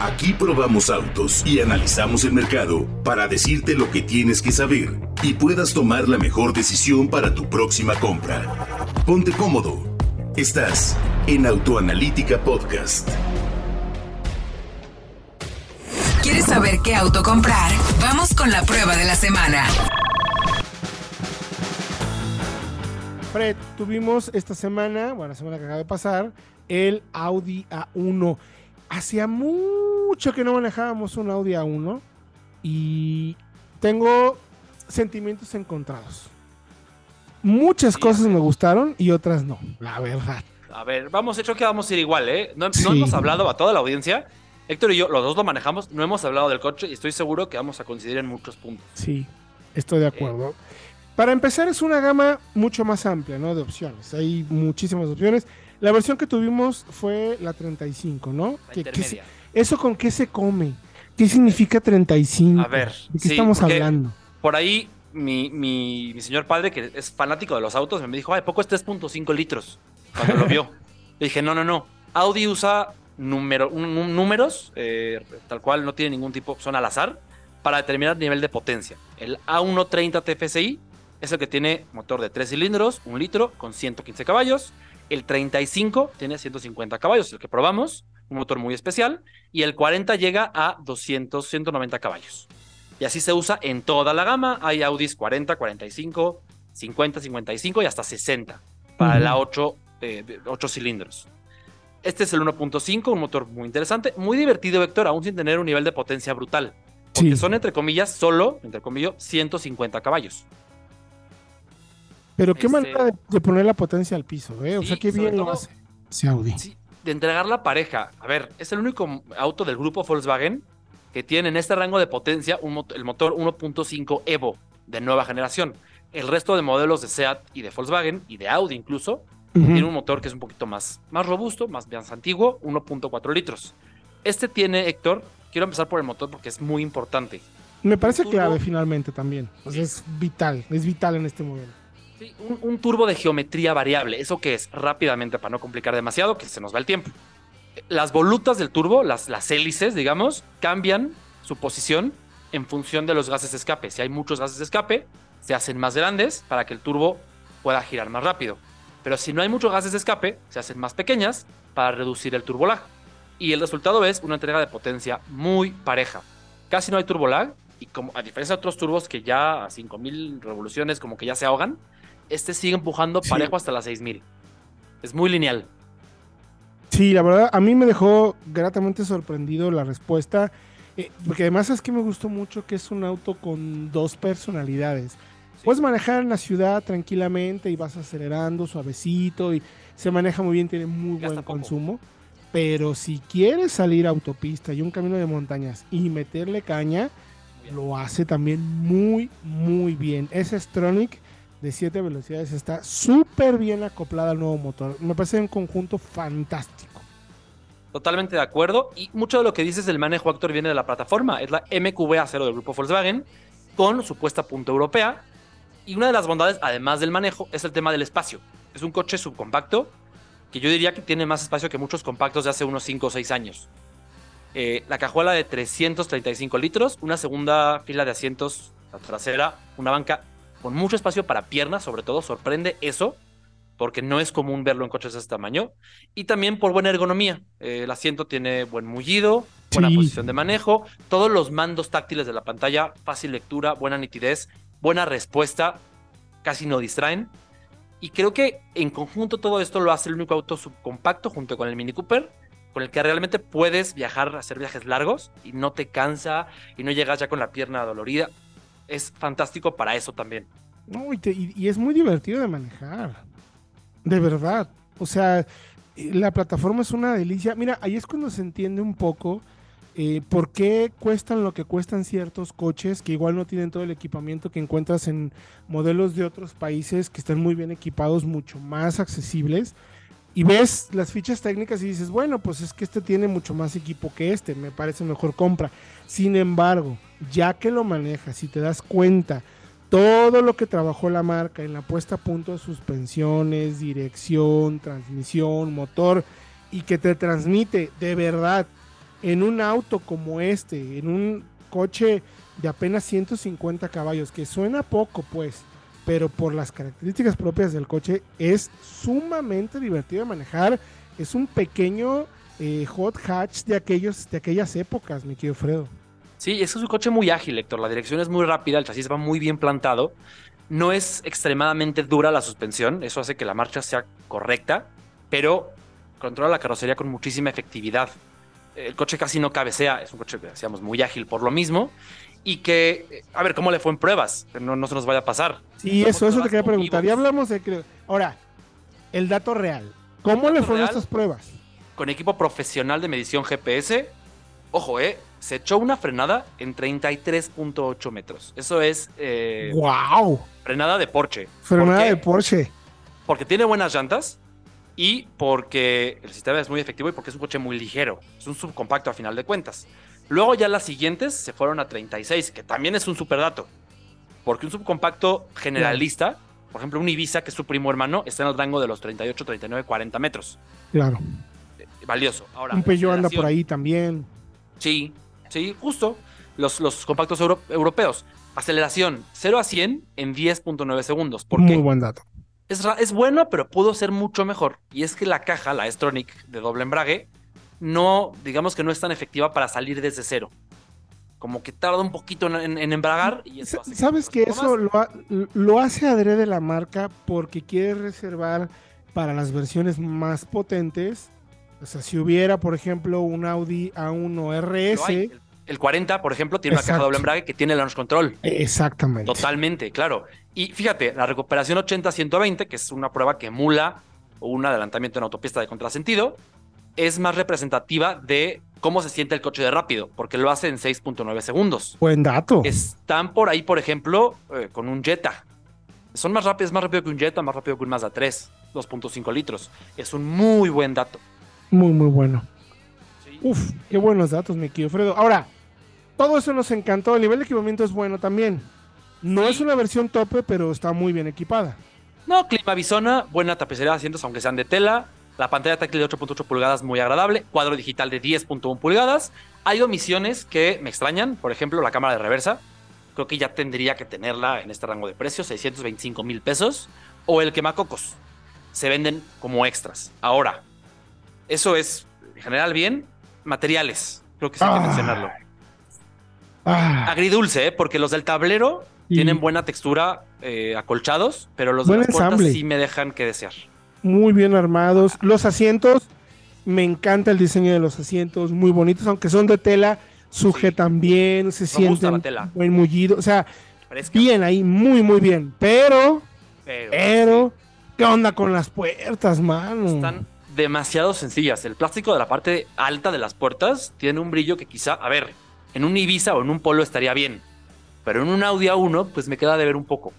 Aquí probamos autos y analizamos el mercado para decirte lo que tienes que saber y puedas tomar la mejor decisión para tu próxima compra. Ponte cómodo. Estás en Autoanalítica Podcast. ¿Quieres saber qué auto comprar? Vamos con la prueba de la semana. Fred, tuvimos esta semana, bueno, la semana que acaba de pasar, el Audi A1. Hacía mucho que no manejábamos un Audi A1 y tengo sentimientos encontrados. Muchas cosas me gustaron y otras no, la verdad. A ver, vamos, hecho que vamos a ir igual, ¿eh? No, no hemos hablado a toda la audiencia. Héctor y yo, los dos lo manejamos, no hemos hablado del coche y estoy seguro que vamos a coincidir en muchos puntos. Sí, estoy de acuerdo. Para empezar, es una gama mucho más amplia, ¿no? De opciones. Hay muchísimas opciones. La versión que tuvimos fue la 35, ¿no? La ¿Qué, ¿Eso con qué se come? ¿Qué significa 35? A ver, ¿de qué estamos hablando? Por ahí, mi, mi, mi, señor padre, que es fanático de los autos, me dijo, ay, poco es 3.5 litros, cuando lo vio. Le dije, no, no, no. Audi usa número, un, números, eh, tal cual no tiene ningún tipo, son al azar, para determinar nivel de potencia. El A130 TFSI es el que tiene motor de 3 cilindros, un litro, con 115 caballos. El 35 tiene 150 caballos, el que probamos, un motor muy especial, y el 40 llega a 200, 190 caballos. Y así se usa en toda la gama. Hay Audis 40, 45, 50, 55 y hasta 60 para la 8, eh, 8 cilindros. Este es el 1.5, un motor muy interesante, muy divertido, Héctor, aún sin tener un nivel de potencia brutal. Porque son, entre comillas, solo, entre comillas, 150 caballos. Pero qué este, manera de, poner la potencia al piso, ¿eh? O sea, qué bien lo hace ese Audi. Sí, de entregar la pareja. A ver, es el único auto del grupo Volkswagen que tiene en este rango de potencia el motor 1.5 Evo de nueva generación. El resto de modelos de Seat y de Volkswagen y de Audi incluso tiene un motor que es un poquito más, más robusto, más, más antiguo, 1.4 litros. Este tiene, Héctor, quiero empezar por el motor porque es muy importante. Me parece clave finalmente también. es vital, es vital en este modelo un, turbo de geometría variable. ¿Eso que es? Rápidamente, para no complicar demasiado, que se nos va el tiempo. Las volutas del turbo, las, las hélices, digamos, cambian su posición en función de los gases de escape. Si hay muchos gases de escape, se hacen más grandes para que el turbo pueda girar más rápido. Pero si no hay muchos gases de escape, se hacen más pequeñas para reducir el turbo lag. Y el resultado es una entrega de potencia muy pareja. Casi no hay turbo lag y como a diferencia de otros turbos que ya a 5000 revoluciones como que ya se ahogan, este sigue empujando parejo hasta las 6000. Es muy lineal. Sí, la verdad, a mí me dejó gratamente sorprendido la respuesta. Eh, porque además es que me gustó mucho que es un auto con dos personalidades. Puedes manejar en la ciudad tranquilamente y vas acelerando suavecito y se maneja muy bien, tiene muy buen consumo. Pero si quieres salir a autopista y un camino de montañas y meterle caña, lo hace también muy, muy bien. Ese Stronic de 7 velocidades está súper bien acoplada al nuevo motor. Me parece un conjunto fantástico. Totalmente de acuerdo. Y mucho de lo que dices del manejo actor viene de la plataforma. Es la MQB-A0 del grupo Volkswagen con su puesta punta europea. Y una de las bondades, además del manejo, es el tema del espacio. Es un coche subcompacto que yo diría que tiene más espacio que muchos compactos de hace unos 5 o 6 años. Eh, la cajuela de 335 litros, una segunda fila de asientos, trasera, una banca con mucho espacio para piernas, sobre todo, sorprende eso, porque no es común verlo en coches de este tamaño, y también por buena ergonomía. Eh, el asiento tiene buen mullido, buena posición de manejo, todos los mandos táctiles de la pantalla, fácil lectura, buena nitidez, buena respuesta, casi no distraen. Y creo que en conjunto todo esto lo hace el único auto subcompacto junto con el Mini Cooper, con el que realmente puedes viajar, hacer viajes largos y no te cansa y no llegas ya con la pierna dolorida es fantástico para eso también. No, y, es muy divertido de manejar. De verdad. O sea, eh, la plataforma es una delicia. Mira, ahí es cuando se entiende un poco eh, por qué cuestan lo que cuestan ciertos coches que igual no tienen todo el equipamiento que encuentras en modelos de otros países que están muy bien equipados, mucho más accesibles. Y ves las fichas técnicas y dices, bueno, pues es que este tiene mucho más equipo que este, me parece mejor compra. Sin embargo, ya que lo manejas y te das cuenta todo lo que trabajó la marca en la puesta a punto de suspensiones, dirección, transmisión, motor y que te transmite de verdad en un auto como este, en un coche de apenas 150 caballos, que suena poco, pues, pero por las características propias del coche es sumamente divertido de manejar. Es un pequeño eh, hot hatch de, aquellos, de aquellas épocas, mi querido Fredo. Sí, es un coche muy ágil, Héctor. La dirección es muy rápida, el chasis va muy bien plantado. No es extremadamente dura la suspensión, eso hace que la marcha sea correcta, pero controla la carrocería con muchísima efectividad. El coche casi no cabecea, es un coche, decíamos, muy ágil por lo mismo y que, a ver, ¿cómo le fue en pruebas? No, no se nos vaya a pasar. Sí, eso, eso te quería preguntar. Ya hablamos de... Ahora, el dato real. ¿Cómo le fueron estas pruebas? Con equipo profesional de medición GPS, ojo, eh, se echó una frenada en 33.8 metros. Eso es... ¡Wow! Eh, frenada de Porsche. Frenada de Porsche. Porque tiene buenas llantas y porque el sistema es muy efectivo y porque es un coche muy ligero. Es un subcompacto a final de cuentas. Luego ya las siguientes se fueron a 36, que también es un super dato. Porque un subcompacto generalista, por ejemplo un Ibiza, que es su primo hermano, está en el rango de los 38, 39, 40 metros. Claro. Eh, valioso. Ahora, un Peugeot anda por ahí también. Sí, sí, justo. Los, los compactos europeos. Aceleración 0 a 100 en 10.9 segundos. Muy buen dato. Es, es bueno, pero pudo ser mucho mejor. Y es que la caja, la S-Tronic de doble embrague, no, digamos que no es tan efectiva para salir desde cero. Como que tarda un poquito en, embragar. Y eso ¿Sabes que, eso lo, lo, hace adrede la marca porque quiere reservar para las versiones más potentes? O sea, si hubiera, por ejemplo, un Audi A1 RS. El, 40, por ejemplo, tiene una caja doble embrague que tiene launch control. Exactamente. Totalmente, claro. Y fíjate, la recuperación 80-120, que es una prueba que emula un adelantamiento en autopista de contrasentido, es más representativa de cómo se siente el coche de rápido, porque lo hace en 6.9 segundos. Buen dato. Están por ahí, por ejemplo, eh, con un Jetta. Son más rápidos, más rápido que un Jetta, más rápido que un Mazda 3, 2.5 litros. Es un muy buen dato. Muy, muy bueno. Uf, qué buenos datos, mi querido Fredo. Ahora, todo eso nos encantó. El nivel de equipamiento es bueno también. No es una versión tope, pero está muy bien equipada. No, clima bisona, buena tapicería de asientos, aunque sean de tela, la pantalla táctil de 8.8 pulgadas muy agradable, cuadro digital de 10.1 pulgadas. Hay omisiones que me extrañan, por ejemplo, la cámara de reversa. Creo que ya tendría que tenerla en este rango de precios, 625 mil pesos. O el quemacocos. Se venden como extras. Ahora, eso es en general bien. Materiales, creo que sí hay que ah. mencionarlo. Ah. Agridulce, ¿eh? porque los del tablero tienen buena textura, eh, acolchados, pero los de las puertas sí me dejan que desear muy bien armados. Los asientos, me encanta el diseño de los asientos, muy bonitos, aunque son de tela, sujetan bien, se sienten buen mullido, o sea, bien ahí, muy, muy bien. Pero, pero, ¿qué onda con las puertas, mano? Están demasiado sencillas. El plástico de la parte alta de las puertas tiene un brillo que quizá, a ver, en un Ibiza o en un Polo estaría bien, pero en un Audi A1, pues me queda de ver un poco.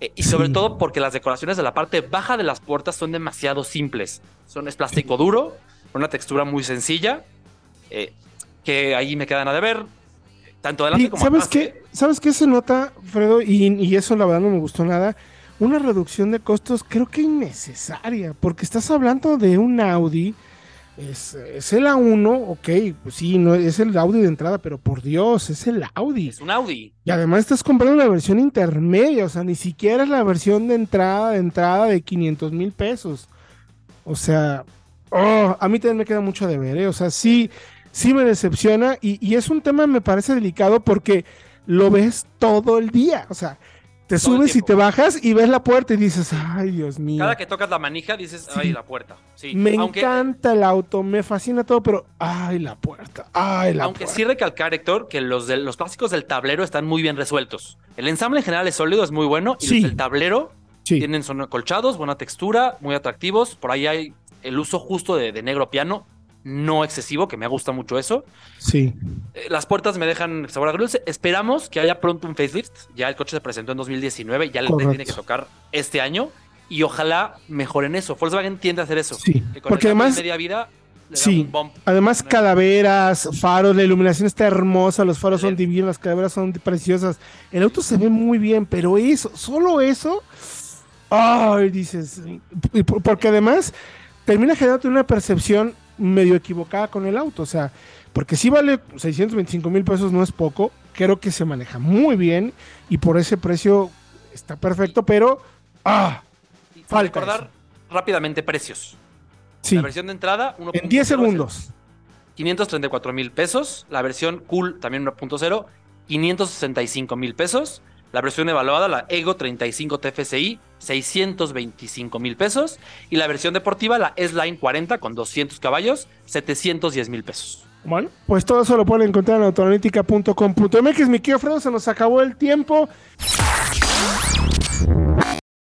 Eh, y sobre todo porque las decoraciones de la parte baja de las puertas son demasiado simples. Son es plástico duro, una textura muy sencilla, eh, que ahí me quedan a deber. Tanto adelante como ¿sabes Qué, ¿Sabes qué se nota, Fredo? Y, y eso la verdad no me gustó nada. Una reducción de costos creo que innecesaria, porque estás hablando de un Audi es, el A1, ok, pues sí, no es el Audi de entrada, pero por Dios, es el Audi. Es un Audi. Y además estás comprando una versión intermedia, o sea, ni siquiera es la versión de entrada, de entrada de 500 mil pesos. O sea, oh, a mí también me queda mucho de ver, ¿eh? o sea, sí, sí me decepciona y, y es un tema, me parece delicado porque lo ves todo el día, o sea, te subes y te bajas y ves la puerta y dices, ay, Dios mío. Cada que tocas la manija dices, ay, la puerta. Sí. Me encanta el auto, me fascina todo, pero ay, la puerta, ay, la Aunque sí recalcar, Héctor, que los, de, los plásticos del tablero están muy bien resueltos. El ensamble en general es sólido, es muy bueno. Y los del tablero tienen, son acolchados, buena textura, muy atractivos. Por ahí hay el uso justo de negro piano no excesivo, que me gusta mucho eso. Sí. Eh, las puertas me dejan sabor agridulce. Esperamos que haya pronto un facelift. Ya el coche se presentó en 2019, ya le tiene que tocar este año. Y ojalá mejoren eso. Volkswagen tiende a hacer eso. Sí, porque además... Media vida, sí, además calaveras, faros, la iluminación está hermosa, los faros son divinos, las calaveras son preciosas. El auto se ve muy bien, pero eso, solo eso, ay, dices, porque además termina generando una percepción medio equivocada con el auto. O sea, porque si vale 625 mil pesos, no es poco. Creo que se maneja muy bien y por ese precio está perfecto, pero. ¡Ah! Falta recordar rápidamente precios. Sí. La versión de entrada, 1.0, En 10 segundos. 534 mil pesos. La versión Cool, también 1.0, 565 mil pesos. La versión evaluada, la Ego 35 TFSI, 625 mil pesos. Y la versión deportiva, la S-Line 40 con 200 caballos, 710 mil pesos. Bueno, pues todo eso lo pueden encontrar en autoanalítica.com.mx. Mi querido Fredo, se nos acabó el tiempo.